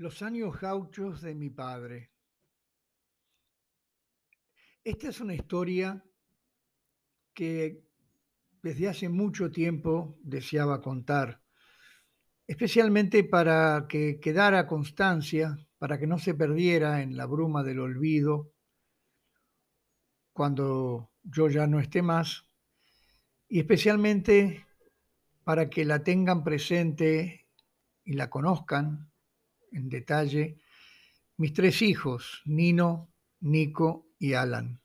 Los años gauchos de mi padre. Esta es una historia que desde hace mucho tiempo deseaba contar, especialmente para que quedara constancia, para que no se perdiera en la bruma del olvido cuando yo ya no esté más, y especialmente para que la tengan presente y la conozcan en detalle mis tres hijos, Nino, Nico y Alan.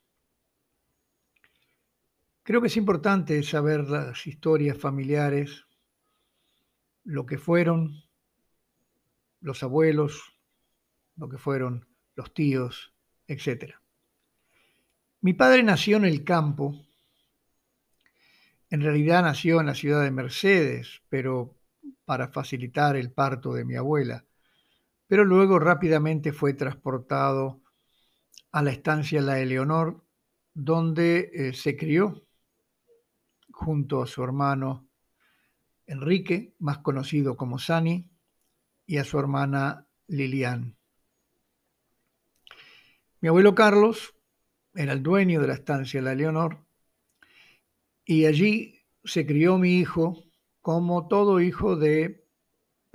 Creo que es importante saber las historias familiares, lo que fueron los abuelos, lo que fueron los tíos, etc. Mi padre nació en el campo, en realidad nació en la ciudad de Mercedes, pero para facilitar el parto de mi abuela pero luego rápidamente fue transportado a la estancia La Eleonor, donde eh, se crió junto a su hermano Enrique, más conocido como Sani, y a su hermana Lilian. Mi abuelo Carlos era el dueño de la estancia La Eleonor y allí se crió mi hijo como todo hijo de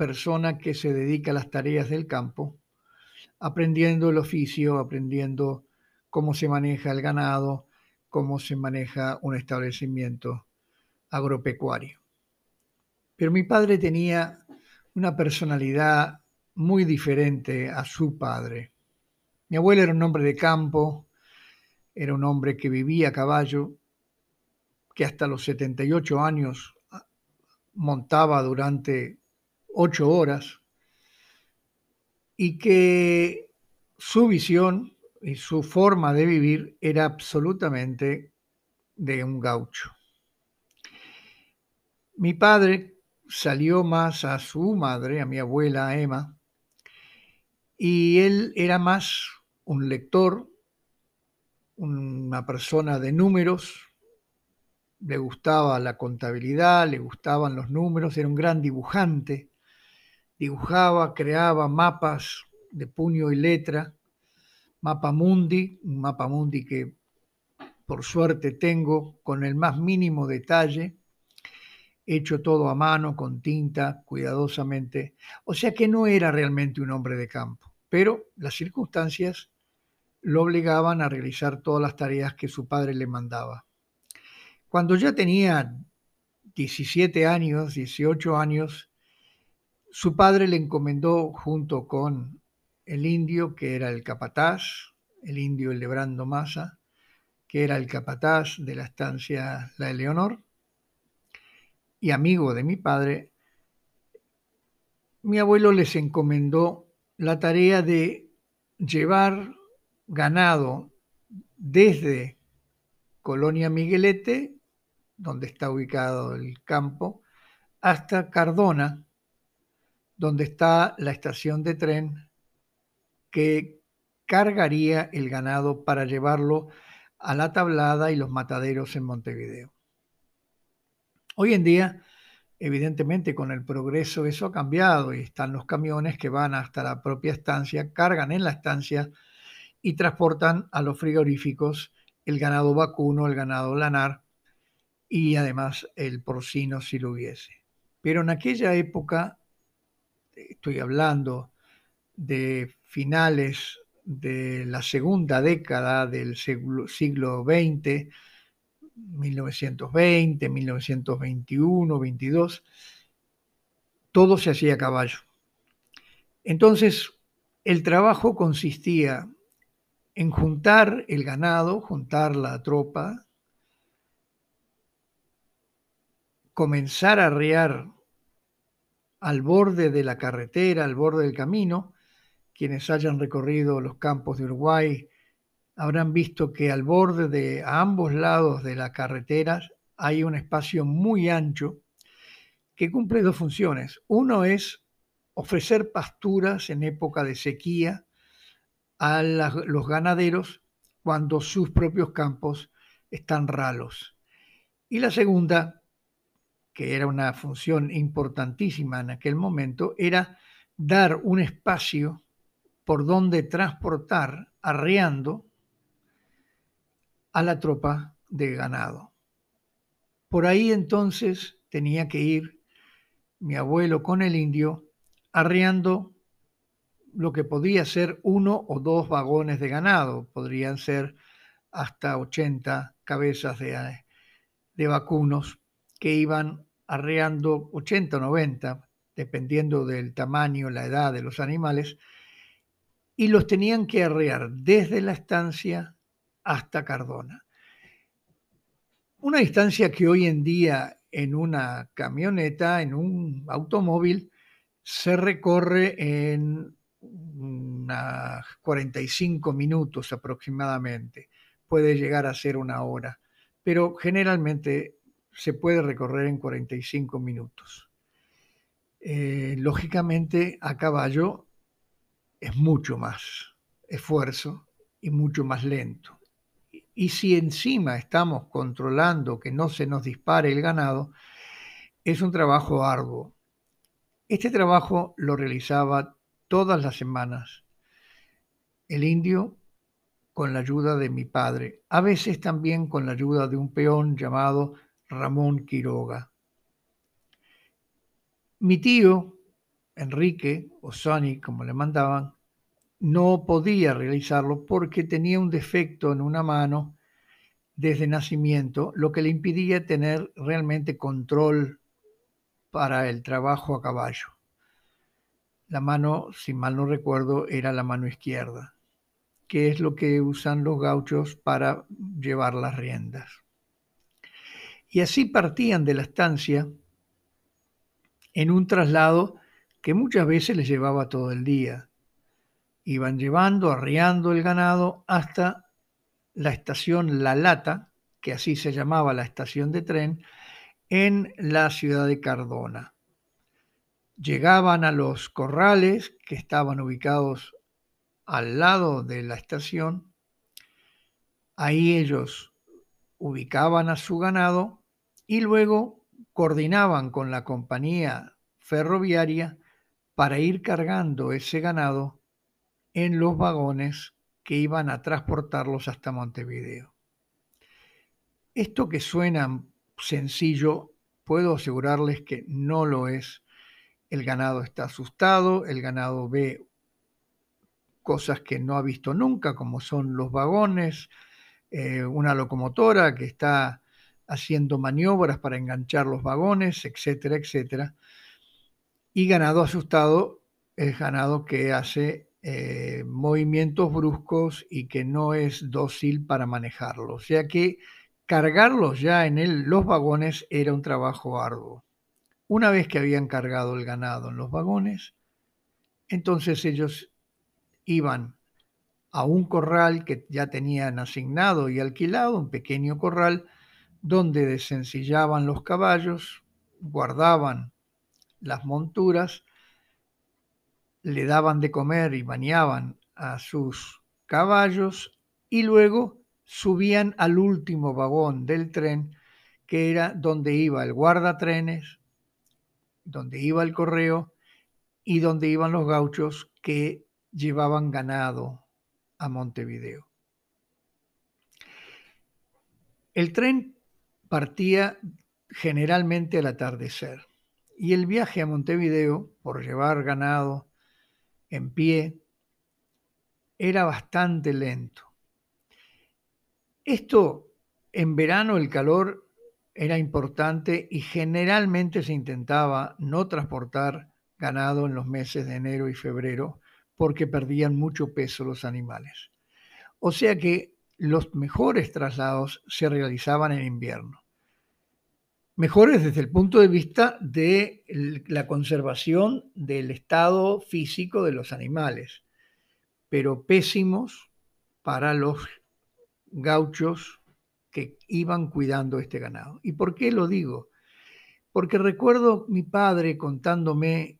persona que se dedica a las tareas del campo, aprendiendo el oficio, aprendiendo cómo se maneja el ganado, cómo se maneja un establecimiento agropecuario. Pero mi padre tenía una personalidad muy diferente a su padre. Mi abuelo era un hombre de campo, era un hombre que vivía a caballo, que hasta los 78 años montaba durante ocho horas y que su visión y su forma de vivir era absolutamente de un gaucho. Mi padre salió más a su madre, a mi abuela Emma, y él era más un lector, una persona de números, le gustaba la contabilidad, le gustaban los números, era un gran dibujante, dibujaba, creaba mapas de puño y letra, mapa mundi, un mapa mundi que por suerte tengo con el más mínimo detalle, hecho todo a mano, con tinta, cuidadosamente. O sea que no era realmente un hombre de campo, pero las circunstancias lo obligaban a realizar todas las tareas que su padre le mandaba. Cuando ya tenía 17 años, 18 años, su padre le encomendó junto con el indio, que era el capataz, el indio Lebrando Massa, que era el capataz de la estancia La Eleonor, y amigo de mi padre, mi abuelo les encomendó la tarea de llevar ganado desde Colonia Miguelete, donde está ubicado el campo, hasta Cardona, donde está la estación de tren que cargaría el ganado para llevarlo a la tablada y los mataderos en Montevideo. Hoy en día, evidentemente con el progreso eso ha cambiado y están los camiones que van hasta la propia estancia, cargan en la estancia y transportan a los frigoríficos el ganado vacuno, el ganado lanar y además el porcino si lo hubiese. Pero en aquella época estoy hablando de finales de la segunda década del siglo, XX, 1920, 1921, 22, todo se hacía a caballo. Entonces, el trabajo consistía en juntar el ganado, juntar la tropa, comenzar a arrear al borde de la carretera, al borde del camino. Quienes hayan recorrido los campos de Uruguay habrán visto que al borde de ambos lados de la carretera hay un espacio muy ancho que cumple dos funciones. Uno es ofrecer pasturas en época de sequía a los ganaderos cuando sus propios campos están ralos. Y la segunda que era una función importantísima en aquel momento, era dar un espacio por donde transportar, arreando a la tropa de ganado. Por ahí entonces tenía que ir mi abuelo con el indio arreando lo que podía ser uno o dos vagones de ganado, podrían ser hasta 80 cabezas de, de vacunos que iban arreando 80 o 90, dependiendo del tamaño, la edad de los animales, y los tenían que arrear desde la estancia hasta Cardona. Una distancia que hoy en día en una camioneta, en un automóvil, se recorre en unos 45 minutos aproximadamente. Puede llegar a ser una hora, pero generalmente se puede recorrer en 45 minutos. Eh, lógicamente a caballo es mucho más esfuerzo y mucho más lento. Y si encima estamos controlando que no se nos dispare el ganado, es un trabajo arduo. Este trabajo lo realizaba todas las semanas el indio con la ayuda de mi padre, a veces también con la ayuda de un peón llamado Ramón Quiroga. Mi tío, Enrique, o Sonny, como le mandaban, no podía realizarlo porque tenía un defecto en una mano desde nacimiento, lo que le impidía tener realmente control para el trabajo a caballo. La mano, si mal no recuerdo, era la mano izquierda, que es lo que usan los gauchos para llevar las riendas. Y así partían de la estancia en un traslado que muchas veces les llevaba todo el día iban llevando, arriando el ganado hasta la estación La Lata, que así se llamaba la estación de tren, en la ciudad de Cardona. Llegaban a los corrales que estaban ubicados al lado de la estación. Ahí ellos ubicaban a su ganado y luego coordinaban con la compañía ferroviaria para ir cargando ese ganado en los vagones que iban a transportarlos hasta Montevideo. Esto que suena sencillo, puedo asegurarles que no lo es. El ganado está asustado, el ganado ve cosas que no ha visto nunca, como son los vagones, eh, una locomotora que está haciendo maniobras para enganchar los vagones, etcétera, etcétera. Y ganado asustado es ganado que hace eh, movimientos bruscos y que no es dócil para manejarlo. O sea que cargarlos ya en los vagones era un trabajo arduo. Una vez que habían cargado el ganado en los vagones, entonces ellos iban a un corral que ya tenían asignado y alquilado, un pequeño corral, donde desencillaban los caballos, guardaban las monturas le daban de comer y bañaban a sus caballos y luego subían al último vagón del tren, que era donde iba el guardatrenes, donde iba el correo y donde iban los gauchos que llevaban ganado a Montevideo. El tren partía generalmente al atardecer y el viaje a Montevideo, por llevar ganado en pie, era bastante lento. Esto, en verano el calor era importante y generalmente se intentaba no transportar ganado en los meses de enero y febrero porque perdían mucho peso los animales. O sea que los mejores traslados se realizaban en invierno mejores desde el punto de vista de la conservación del estado físico de los animales, pero pésimos para los gauchos que iban cuidando este ganado. ¿Y por qué lo digo? Porque recuerdo mi padre contándome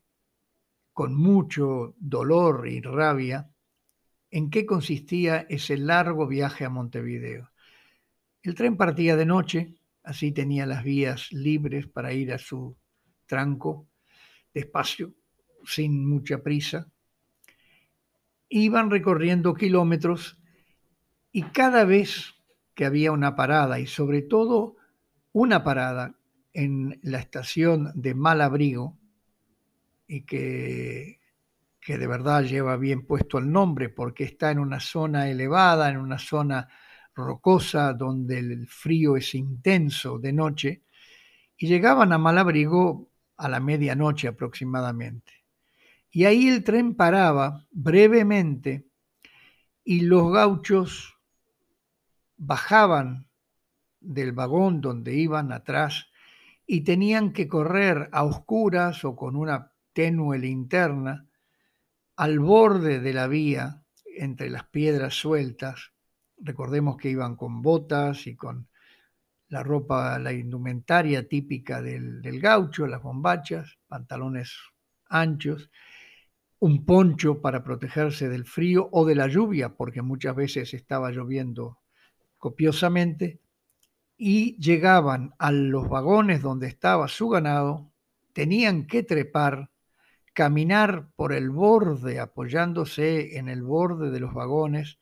con mucho dolor y rabia en qué consistía ese largo viaje a Montevideo. El tren partía de noche, Así tenía las vías libres para ir a su tranco despacio, sin mucha prisa. Iban recorriendo kilómetros y cada vez que había una parada, y sobre todo una parada en la estación de Malabrigo, y que, que de verdad lleva bien puesto el nombre porque está en una zona elevada, en una zona rocosa donde el frío es intenso de noche, y llegaban a Malabrigo a la medianoche aproximadamente. Y ahí el tren paraba brevemente y los gauchos bajaban del vagón donde iban atrás y tenían que correr a oscuras o con una tenue linterna al borde de la vía entre las piedras sueltas. Recordemos que iban con botas y con la ropa, la indumentaria típica del, del gaucho, las bombachas, pantalones anchos, un poncho para protegerse del frío o de la lluvia, porque muchas veces estaba lloviendo copiosamente, y llegaban a los vagones donde estaba su ganado, tenían que trepar, caminar por el borde, apoyándose en el borde de los vagones,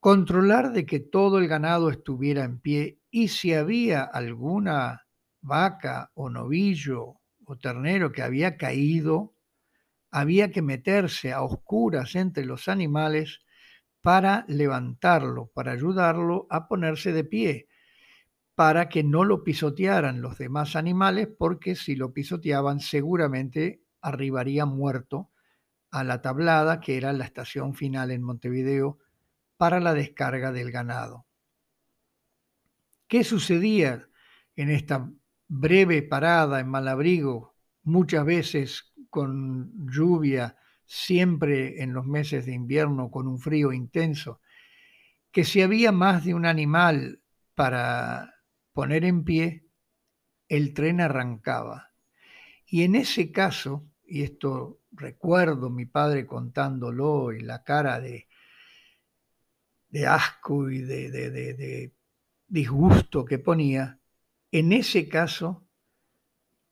controlar de que todo el ganado estuviera en pie y si había alguna vaca o novillo o ternero que había caído, había que meterse a oscuras entre los animales para levantarlo, para ayudarlo a ponerse de pie, para que no lo pisotearan los demás animales, porque si lo pisoteaban seguramente arribaría muerto a la tablada, que era la estación final en Montevideo, para la descarga del ganado. ¿Qué sucedía en esta breve parada en Malabrigo, muchas veces con lluvia, siempre en los meses de invierno con un frío intenso? Que si había más de un animal para poner en pie, el tren arrancaba. Y en ese caso, y esto recuerdo mi padre contándolo y la cara de, de asco y de, de disgusto que ponía, en ese caso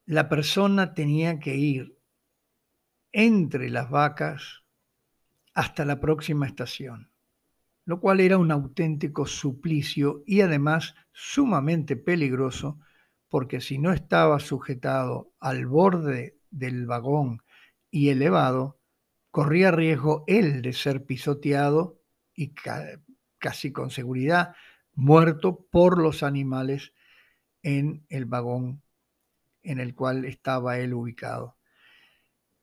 la persona tenía que ir entre las vacas hasta la próxima estación, lo cual era un auténtico suplicio y además sumamente peligroso porque si no estaba sujetado al borde del vagón y elevado, corría riesgo él de ser pisoteado y casi con seguridad muerto por los animales en el vagón en el cual estaba él ubicado.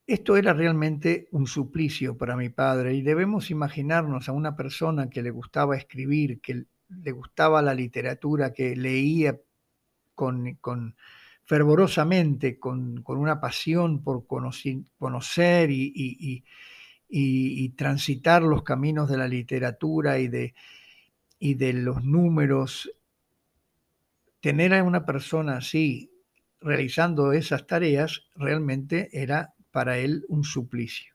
Esto era realmente un suplicio para mi padre y debemos imaginarnos a una persona que le gustaba escribir, que le gustaba la literatura, que leía con, fervorosamente, con, una pasión por conocer, y, y, transitar los caminos de la literatura y de, y de los números, tener a una persona así realizando esas tareas realmente era para él un suplicio.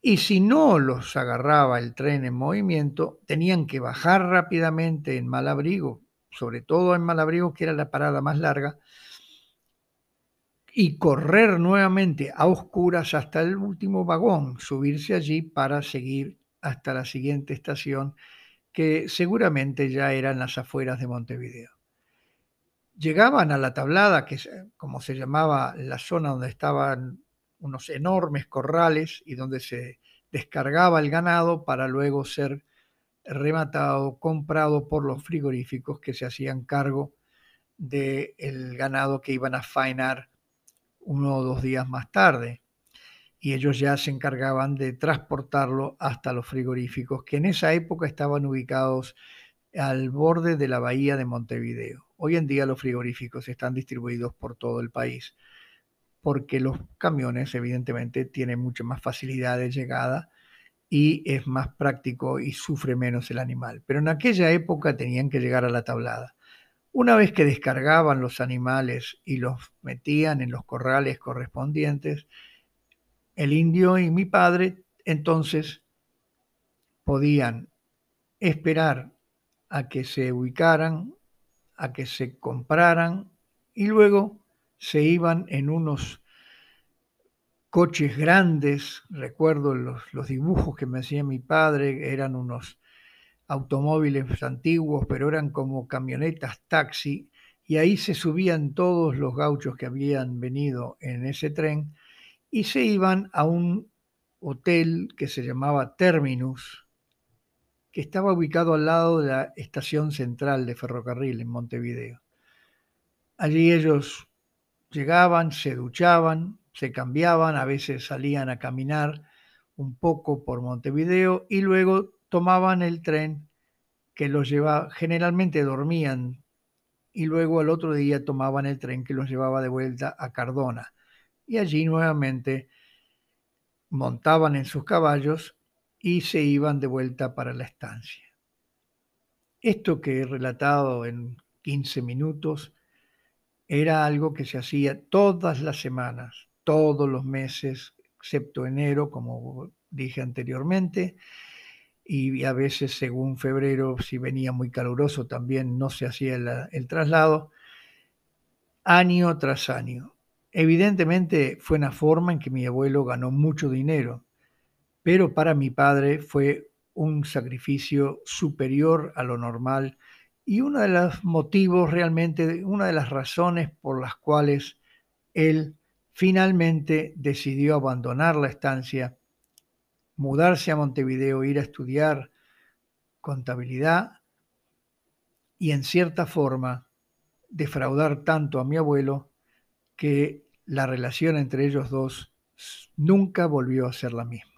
Y si no los agarraba el tren en movimiento, tenían que bajar rápidamente en Malabrigo, sobre todo en Malabrigo, que era la parada más larga, y correr nuevamente a oscuras hasta el último vagón, subirse allí para seguir hasta la siguiente estación que seguramente ya eran las afueras de Montevideo. Llegaban a la tablada, que es como se llamaba la zona donde estaban unos enormes corrales y donde se descargaba el ganado para luego ser rematado, comprado por los frigoríficos que se hacían cargo del ganado que iban a faenar uno o dos días más tarde y ellos ya se encargaban de transportarlo hasta los frigoríficos, que en esa época estaban ubicados al borde de la bahía de Montevideo. Hoy en día los frigoríficos están distribuidos por todo el país, porque los camiones evidentemente tienen mucha más facilidad de llegada y es más práctico y sufre menos el animal. Pero en aquella época tenían que llegar a la tablada. Una vez que descargaban los animales y los metían en los corrales correspondientes, el indio y mi padre entonces podían esperar a que se ubicaran, a que se compraran y luego se iban en unos coches grandes, recuerdo los, dibujos que me hacía mi padre, eran unos automóviles antiguos, pero eran como camionetas taxi, y ahí se subían todos los gauchos que habían venido en ese tren y se iban a un hotel que se llamaba Terminus, que estaba ubicado al lado de la estación central de ferrocarril en Montevideo. Allí ellos llegaban, se duchaban, se cambiaban, a veces salían a caminar un poco por Montevideo y luego tomaban el tren que los llevaba, generalmente dormían y luego al otro día tomaban el tren que los llevaba de vuelta a Cardona y allí nuevamente montaban en sus caballos y se iban de vuelta para la estancia. Esto que he relatado en 15 minutos era algo que se hacía todas las semanas, todos los meses, excepto enero, como dije anteriormente, y a veces según febrero, si venía muy caluroso, también no se hacía el, traslado, año tras año. Evidentemente fue una forma en que mi abuelo ganó mucho dinero, pero para mi padre fue un sacrificio superior a lo normal y uno de los motivos realmente, una de las razones por las cuales él finalmente decidió abandonar la estancia, mudarse a Montevideo, ir a estudiar contabilidad y en cierta forma defraudar tanto a mi abuelo que la relación entre ellos dos nunca volvió a ser la misma.